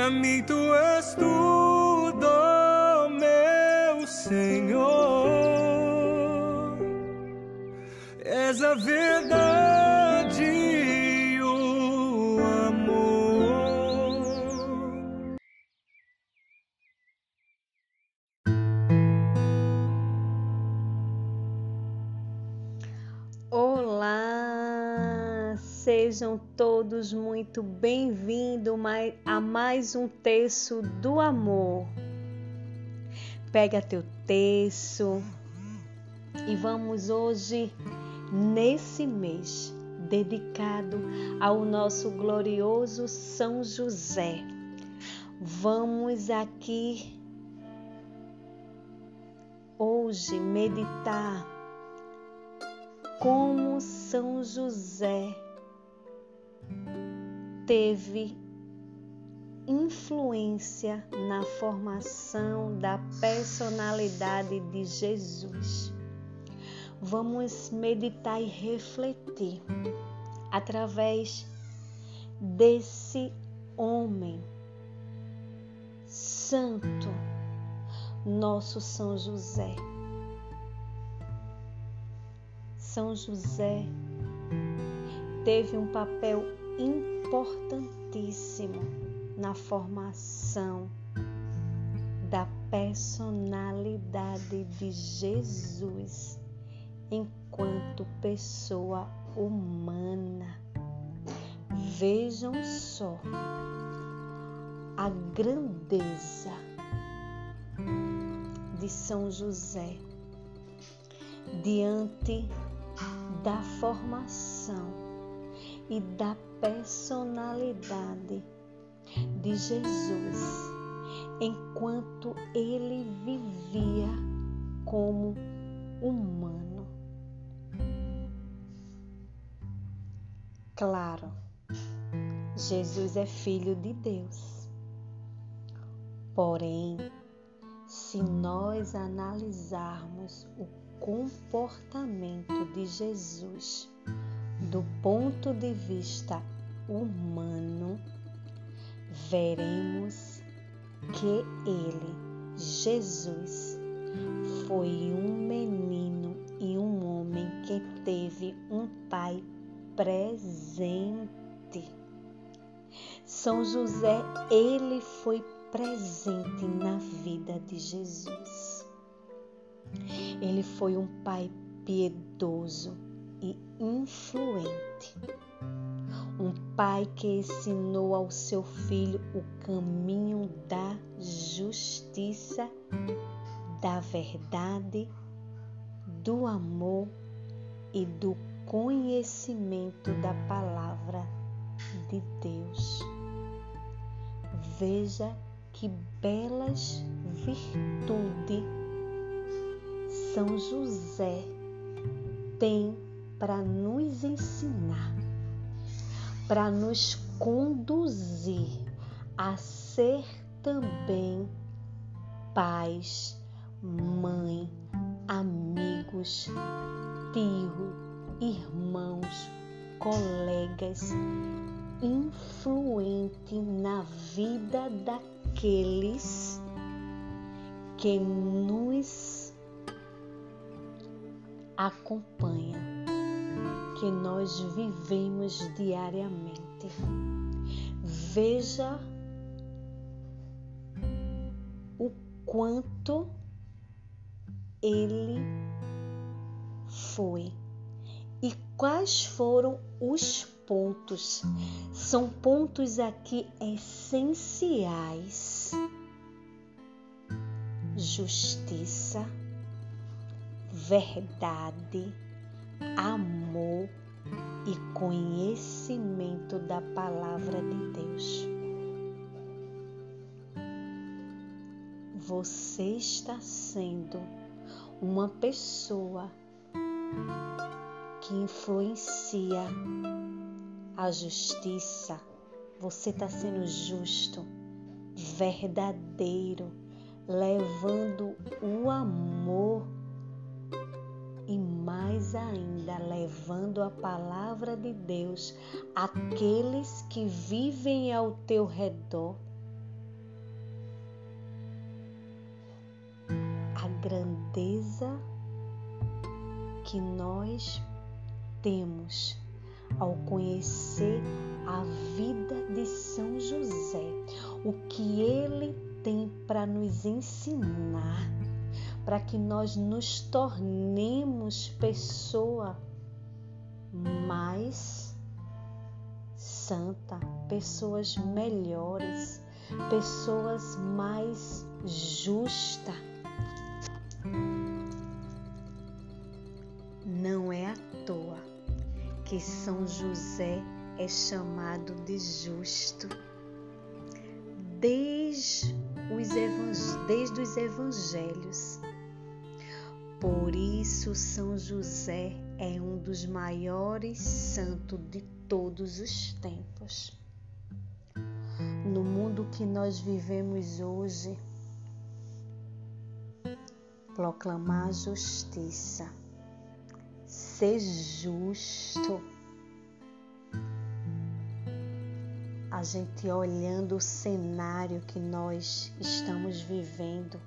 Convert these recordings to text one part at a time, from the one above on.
Pra mim tu és tudo, meu Senhor. És a verdade sejam todos muito bem-vindos a mais um terço do amor. Pega teu terço e vamos hoje, nesse mês, dedicado ao nosso glorioso São José. Vamos aqui hoje meditar como São José teve influência na formação da personalidade de Jesus. Vamos meditar e refletir através desse homem santo, nosso São José. São José teve um papel importantíssimo na formação da personalidade de Jesus enquanto pessoa humana. Vejam só a grandeza de São José diante da formação e da personalidade de Jesus enquanto ele vivia como humano. Claro, Jesus é filho de Deus. Porém, se nós analisarmos o comportamento de Jesus do ponto de vista humano, veremos que ele, Jesus, foi um menino e um homem que teve um pai presente. São José, ele foi presente na vida de Jesus. Ele foi um pai piedoso e influente. Um pai que ensinou ao seu filho o caminho da justiça, da verdade, do amor e do conhecimento da palavra de Deus. Veja que belas virtudes são José tem para nos ensinar, para nos conduzir a ser também pais, mãe, amigos, tio, irmãos, colegas, influente na vida daqueles que nos acompanha, que nós vivemos diariamente. Veja o quanto ele foi e quais foram os pontos. São pontos aqui essenciais: justiça verdade, amor e conhecimento da palavra de Deus. Você está sendo uma pessoa que influencia a justiça. Você está sendo justo, verdadeiro, levando o amor e mais ainda levando a palavra de Deus àqueles que vivem ao teu redor. A grandeza que nós temos ao conhecer a vida de São José, o que ele tem para nos ensinar para que nós nos tornemos pessoa mais santa, pessoas melhores, pessoas mais justa. Não é à toa que São José é chamado de justo. Desde os, desde os evangelhos. Por isso, São José é um dos maiores santos de todos os tempos. No mundo que nós vivemos hoje, proclamar justiça, ser justo. A gente olhando o cenário que nós estamos vivendo,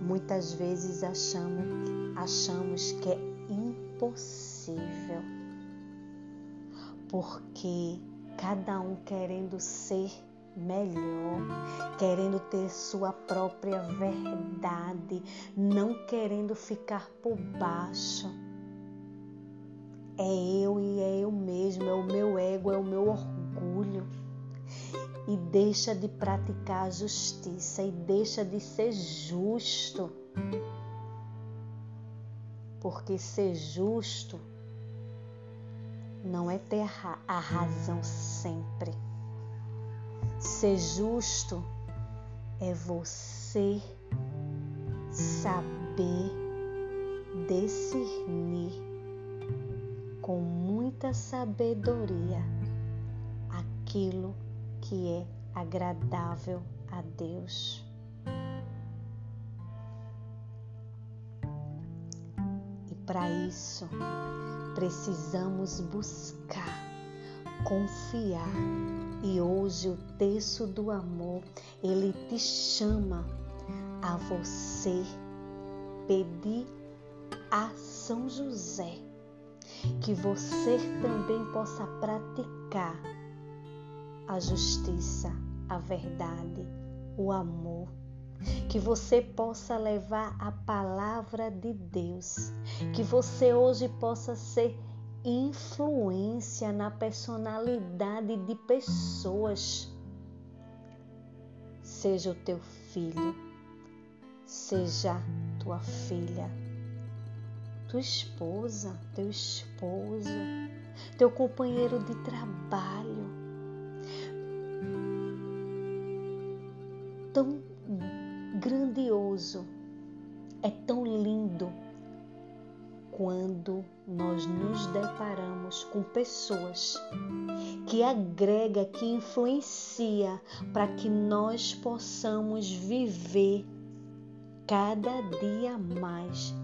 muitas vezes achamos, achamos que é impossível, porque cada um querendo ser melhor, querendo ter sua própria verdade, não querendo ficar por baixo. É eu e é eu mesmo, é o meu ego, é o meu orgulho. E deixa de praticar a justiça e deixa de ser justo. Porque ser justo não é ter a razão sempre Ser justo é você saber discernir com muita sabedoria aquilo que é agradável a Deus. E para isso precisamos buscar confiar. E hoje o texto do amor, ele te chama a você pedir a São José que você também possa praticar a justiça, a verdade, o amor, que você possa levar a palavra de Deus, que você hoje possa ser influência na personalidade de pessoas. Seja o teu filho, seja tua filha, tua esposa, teu esposo, teu companheiro de trabalho. Tão grandioso, é tão lindo quando nós nos deparamos com pessoas que agrega, que influencia para que nós possamos viver cada dia mais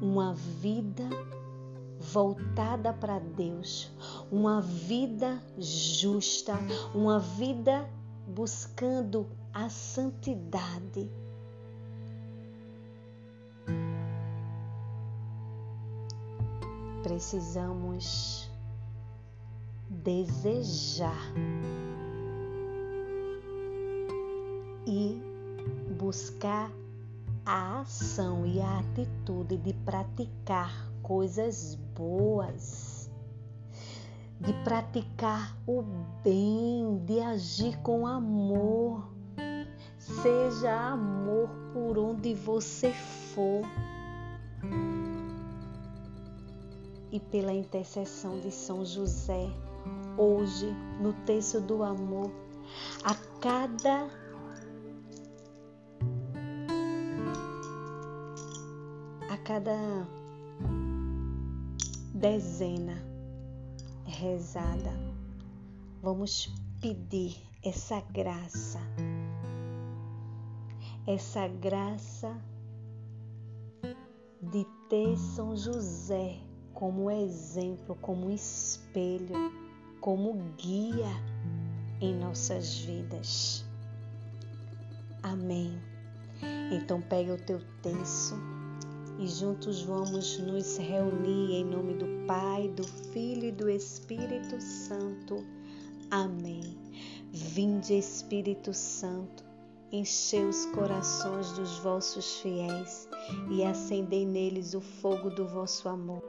uma vida voltada para Deus, uma vida justa, uma vida buscando a santidade precisamos desejar e buscar a ação e a atitude de praticar coisas boas, de praticar o bem, de agir com amor. Seja amor por onde você for e pela intercessão de São José, hoje, no texto do amor, a cada a cada dezena rezada, vamos pedir essa graça, essa graça de ter São José como exemplo, como espelho, como guia em nossas vidas. Amém. Então pega o teu terço e juntos vamos nos reunir em nome do Pai, do Filho e do Espírito Santo. Amém. Vinde, Espírito Santo, enchei os corações dos vossos fiéis e acendei neles o fogo do vosso amor.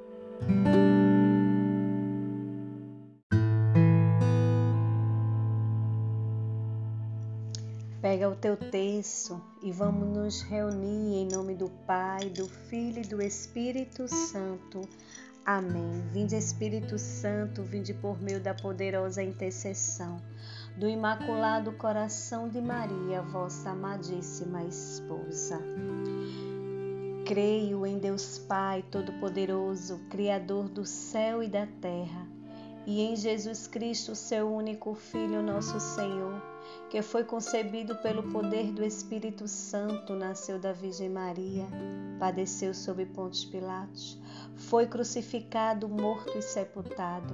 Pega o teu terço e vamos nos reunir em nome do Pai, do Filho e do Espírito Santo. Amém. Vinde Espírito Santo, vinde por meio da poderosa intercessão do Imaculado Coração de Maria, vossa amadíssima esposa. Creio em Deus Pai Todo-Poderoso, Criador do céu e da terra, e em Jesus Cristo, seu único Filho, nosso Senhor que foi concebido pelo poder do Espírito Santo, nasceu da Virgem Maria, padeceu sob Pontes Pilatos, foi crucificado, morto e sepultado,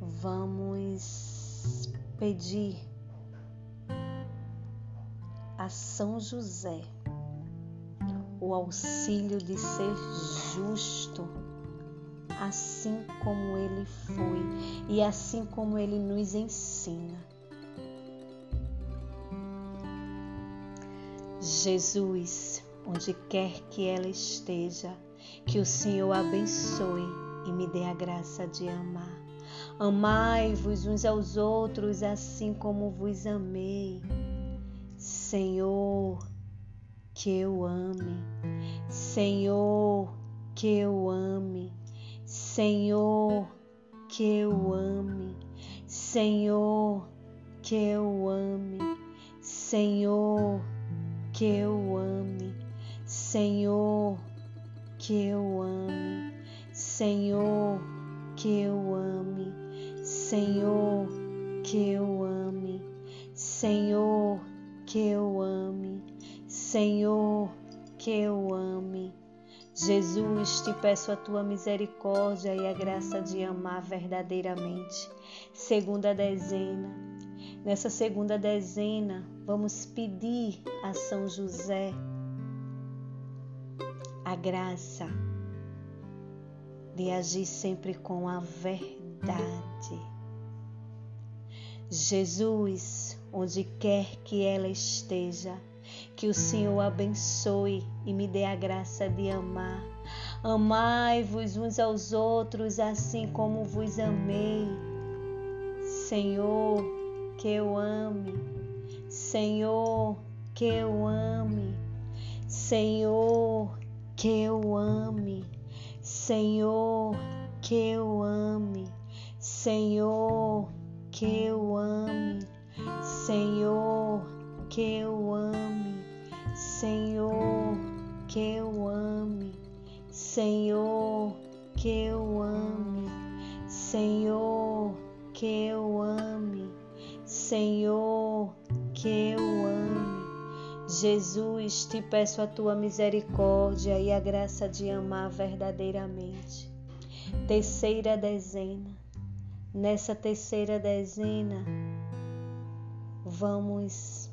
vamos pedir a São José o auxílio de ser justo assim como ele foi e assim como ele nos ensina. Jesus, onde quer que ela esteja, que o Senhor abençoe e me dê a graça de amar. Amai-vos uns aos outros assim como vos amei. Senhor, que eu ame. Senhor, que eu ame. Senhor, que eu ame, Senhor, que eu ame, Senhor, que eu ame, Senhor, que eu ame, Senhor, que eu ame, Senhor, que eu ame, Senhor, que eu ame, Senhor, que eu ame. Jesus, te peço a tua misericórdia e a graça de amar verdadeiramente. Segunda dezena. Nessa segunda dezena, vamos pedir a São José a graça de agir sempre com a verdade. Jesus, onde quer que ela esteja, que o Senhor abençoe e me dê a graça de amar. Amai-vos uns aos outros assim como vos amei. Senhor, que eu ame. Senhor, que eu ame. Senhor, que eu ame. Senhor, que eu ame. Senhor, que eu ame. Senhor, que eu ame. Senhor, que eu ame, Senhor, que eu ame, Senhor, que eu ame, Senhor, que eu ame. Jesus, te peço a tua misericórdia e a graça de amar verdadeiramente. Terceira dezena. Nessa terceira dezena, vamos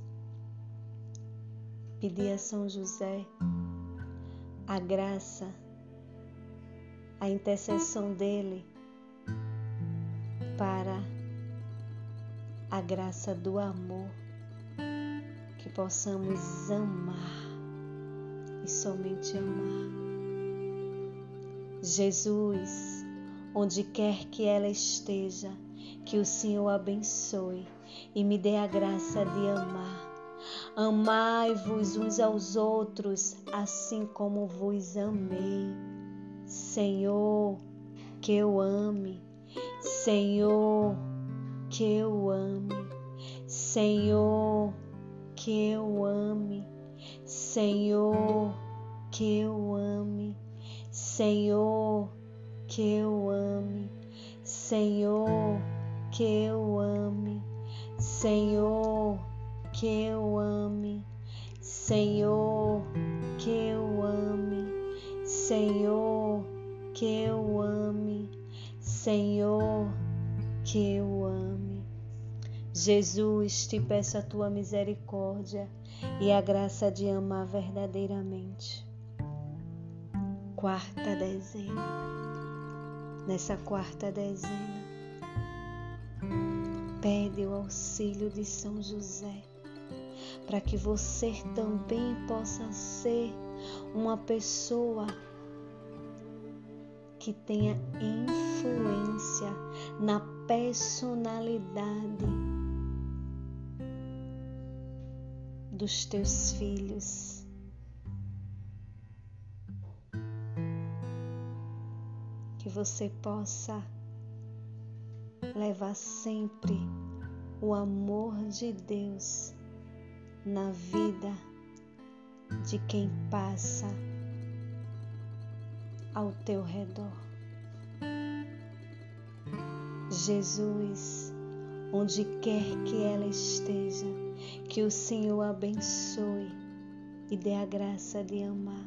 pedir a São José a graça, a intercessão dele para a graça do amor, que possamos amar e somente amar. Jesus, onde quer que ela esteja, que o Senhor abençoe e me dê a graça de amar Amai-vos uns aos outros, assim como vos amei. Senhor, que eu ame. Senhor, que eu ame. Senhor, que eu ame. Senhor, que eu ame, Senhor, que eu ame, Senhor, que eu ame, Senhor, que eu ame, Senhor, que eu ame, Senhor, que eu ame, Senhor, que eu ame. Jesus, te peço a tua misericórdia e a graça de amar verdadeiramente. Quarta dezena. Nessa quarta dezena, pede o auxílio de São José para que você também possa ser uma pessoa que tenha influência na personalidade dos teus filhos. Você possa levar sempre o amor de Deus na vida de quem passa ao teu redor. Jesus, onde quer que ela esteja, que o Senhor abençoe e dê a graça de amar.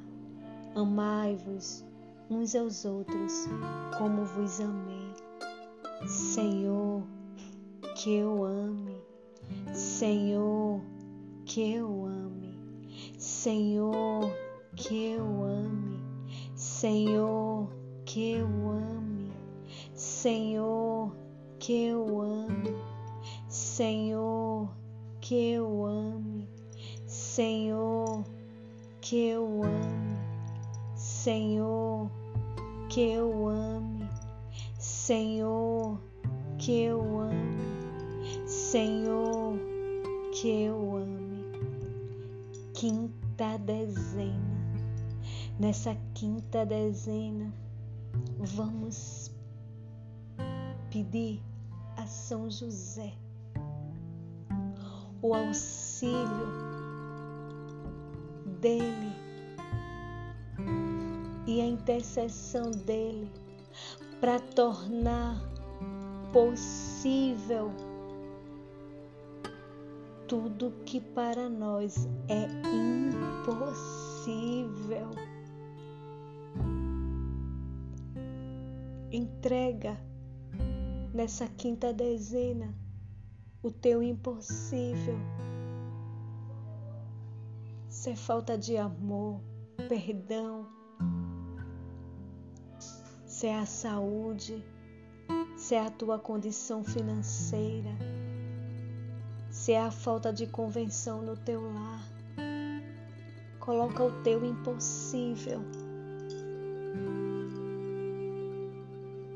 Amai-vos uns aos outros como vos amei. Senhor, que eu ame. Senhor, que eu ame. Senhor, que eu ame. Senhor, que eu ame. Senhor, que eu ame. Senhor, que eu ame. Senhor, que eu ame. Senhor, que eu ame. Senhor, que eu ame. Senhor, que eu ame. Quinta dezena Nessa quinta dezena, vamos pedir a São José o auxílio dele e a intercessão dele para tornar possível tudo que para nós é impossível. Entrega nessa quinta dezena o teu impossível. Se é falta de amor, perdão, se é a saúde, se é a tua condição financeira, se é a falta de convenção no teu lar, coloca o teu impossível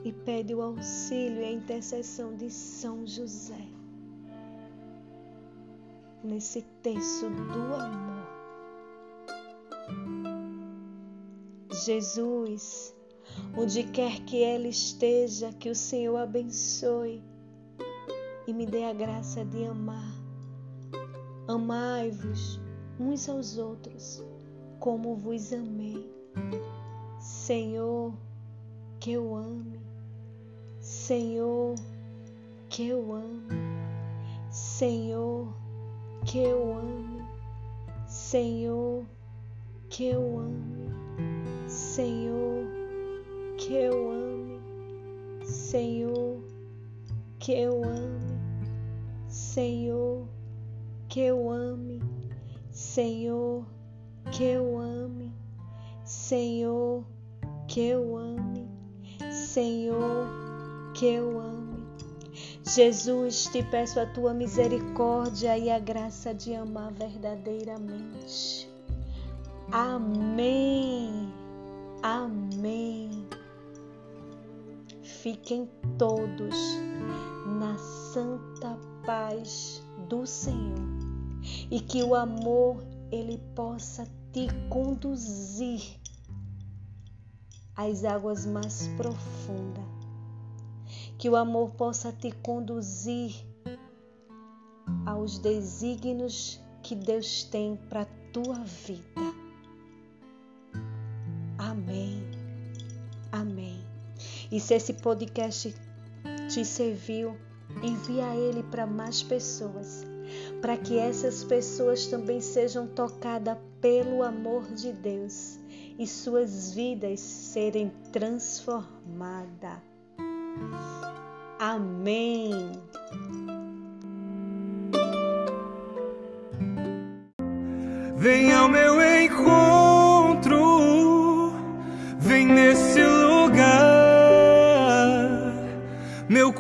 e pede o auxílio e a intercessão de São José. Nesse texto do amor. Jesus, onde quer que ela esteja, que o Senhor abençoe e me dê a graça de amar. Amai-vos uns aos outros, como vos amei. Senhor, que eu ame Senhor, que eu amo, Senhor, que eu amo, Senhor, que eu amo, Senhor, que eu amo, Senhor, que eu ame, Senhor, que eu ame, Senhor, que eu ame, Senhor, que eu ame, Senhor, que eu ame. Jesus, te peço a tua misericórdia e a graça de amar verdadeiramente. Amém. Amém. Fiquem todos na santa paz do Senhor e que o amor ele possa te conduzir às águas mais profundas que o amor possa te conduzir aos desígnios que Deus tem para tua vida. E se esse podcast te serviu, envia ele para mais pessoas, para que essas pessoas também sejam tocadas pelo amor de Deus e suas vidas serem transformadas. Amém. Vem ao meu encontro,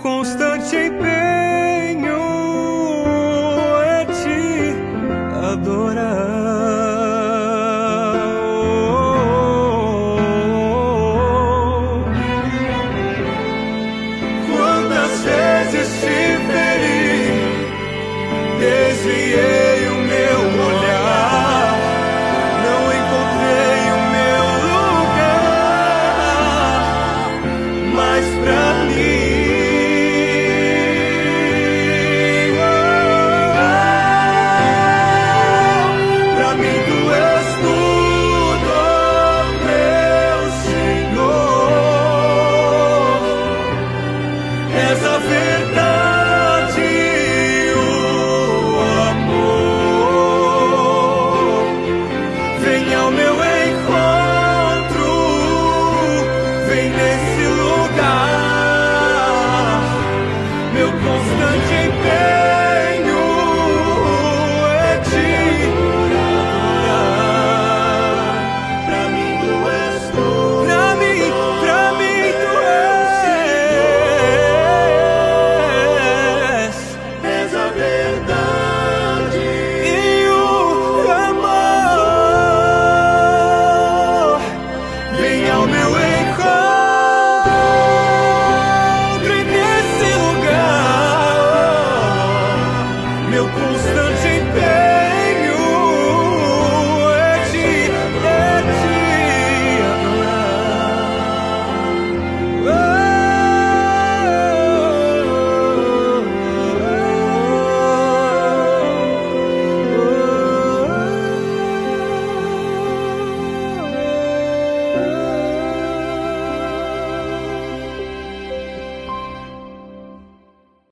constante